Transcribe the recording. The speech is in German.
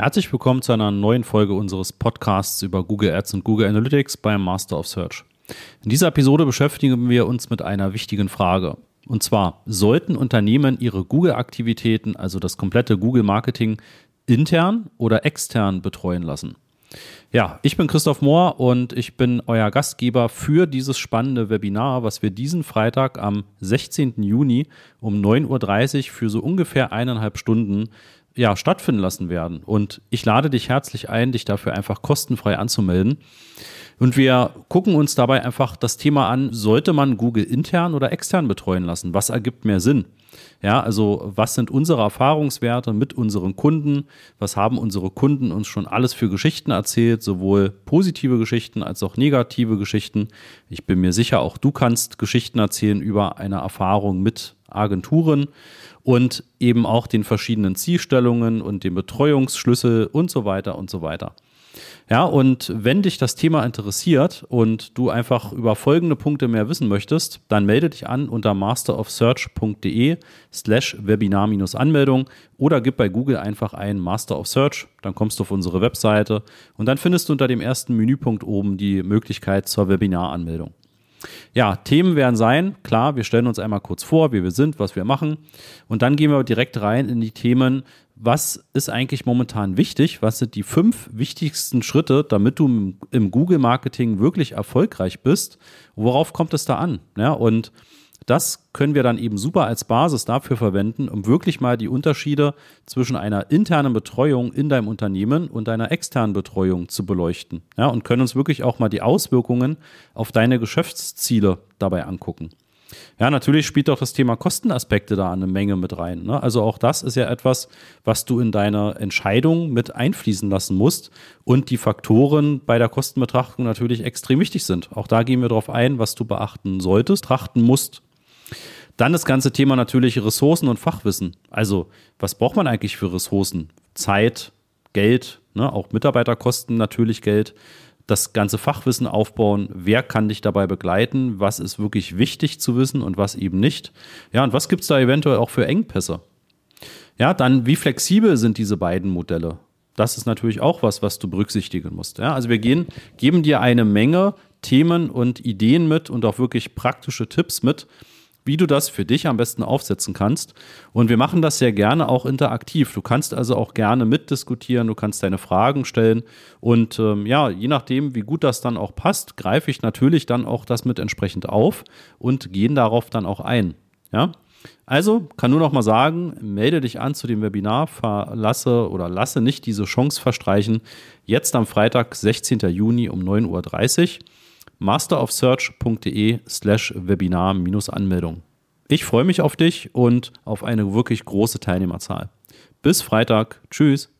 Herzlich willkommen zu einer neuen Folge unseres Podcasts über Google Ads und Google Analytics beim Master of Search. In dieser Episode beschäftigen wir uns mit einer wichtigen Frage. Und zwar, sollten Unternehmen ihre Google-Aktivitäten, also das komplette Google-Marketing, intern oder extern betreuen lassen? Ja, ich bin Christoph Mohr und ich bin euer Gastgeber für dieses spannende Webinar, was wir diesen Freitag am 16. Juni um 9.30 Uhr für so ungefähr eineinhalb Stunden ja, stattfinden lassen werden. Und ich lade dich herzlich ein, dich dafür einfach kostenfrei anzumelden. Und wir gucken uns dabei einfach das Thema an, sollte man Google intern oder extern betreuen lassen? Was ergibt mehr Sinn? Ja, also was sind unsere Erfahrungswerte mit unseren Kunden? Was haben unsere Kunden uns schon alles für Geschichten erzählt? Sowohl positive Geschichten als auch negative Geschichten. Ich bin mir sicher, auch du kannst Geschichten erzählen über eine Erfahrung mit Agenturen und eben auch den verschiedenen Zielstellungen und den Betreuungsschlüssel und so weiter und so weiter. Ja, und wenn dich das Thema interessiert und du einfach über folgende Punkte mehr wissen möchtest, dann melde dich an unter masterofsearch.de slash Webinar-Anmeldung oder gib bei Google einfach ein Master of Search, dann kommst du auf unsere Webseite und dann findest du unter dem ersten Menüpunkt oben die Möglichkeit zur Webinaranmeldung. Ja, Themen werden sein, klar, wir stellen uns einmal kurz vor, wie wir sind, was wir machen. Und dann gehen wir direkt rein in die Themen, was ist eigentlich momentan wichtig? Was sind die fünf wichtigsten Schritte, damit du im Google-Marketing wirklich erfolgreich bist? Worauf kommt es da an? Ja, und das können wir dann eben super als Basis dafür verwenden, um wirklich mal die Unterschiede zwischen einer internen Betreuung in deinem Unternehmen und einer externen Betreuung zu beleuchten. Ja, und können uns wirklich auch mal die Auswirkungen auf deine Geschäftsziele dabei angucken. Ja, natürlich spielt auch das Thema Kostenaspekte da eine Menge mit rein. Ne? Also auch das ist ja etwas, was du in deine Entscheidung mit einfließen lassen musst und die Faktoren bei der Kostenbetrachtung natürlich extrem wichtig sind. Auch da gehen wir darauf ein, was du beachten solltest, trachten musst. Dann das ganze Thema natürlich Ressourcen und Fachwissen. Also, was braucht man eigentlich für Ressourcen? Zeit, Geld, ne? auch Mitarbeiterkosten natürlich Geld. Das ganze Fachwissen aufbauen. Wer kann dich dabei begleiten? Was ist wirklich wichtig zu wissen und was eben nicht? Ja, und was gibt es da eventuell auch für Engpässe? Ja, dann, wie flexibel sind diese beiden Modelle? Das ist natürlich auch was, was du berücksichtigen musst. Ja, also wir gehen, geben dir eine Menge Themen und Ideen mit und auch wirklich praktische Tipps mit, wie du das für dich am besten aufsetzen kannst. Und wir machen das sehr gerne auch interaktiv. Du kannst also auch gerne mitdiskutieren, du kannst deine Fragen stellen. Und ähm, ja, je nachdem, wie gut das dann auch passt, greife ich natürlich dann auch das mit entsprechend auf und gehen darauf dann auch ein. Ja. Also kann nur noch mal sagen, melde dich an zu dem Webinar, verlasse oder lasse nicht diese Chance verstreichen. Jetzt am Freitag, 16. Juni um 9.30 Uhr masterofsearch.de slash Webinar-Anmeldung. Ich freue mich auf dich und auf eine wirklich große Teilnehmerzahl. Bis Freitag. Tschüss.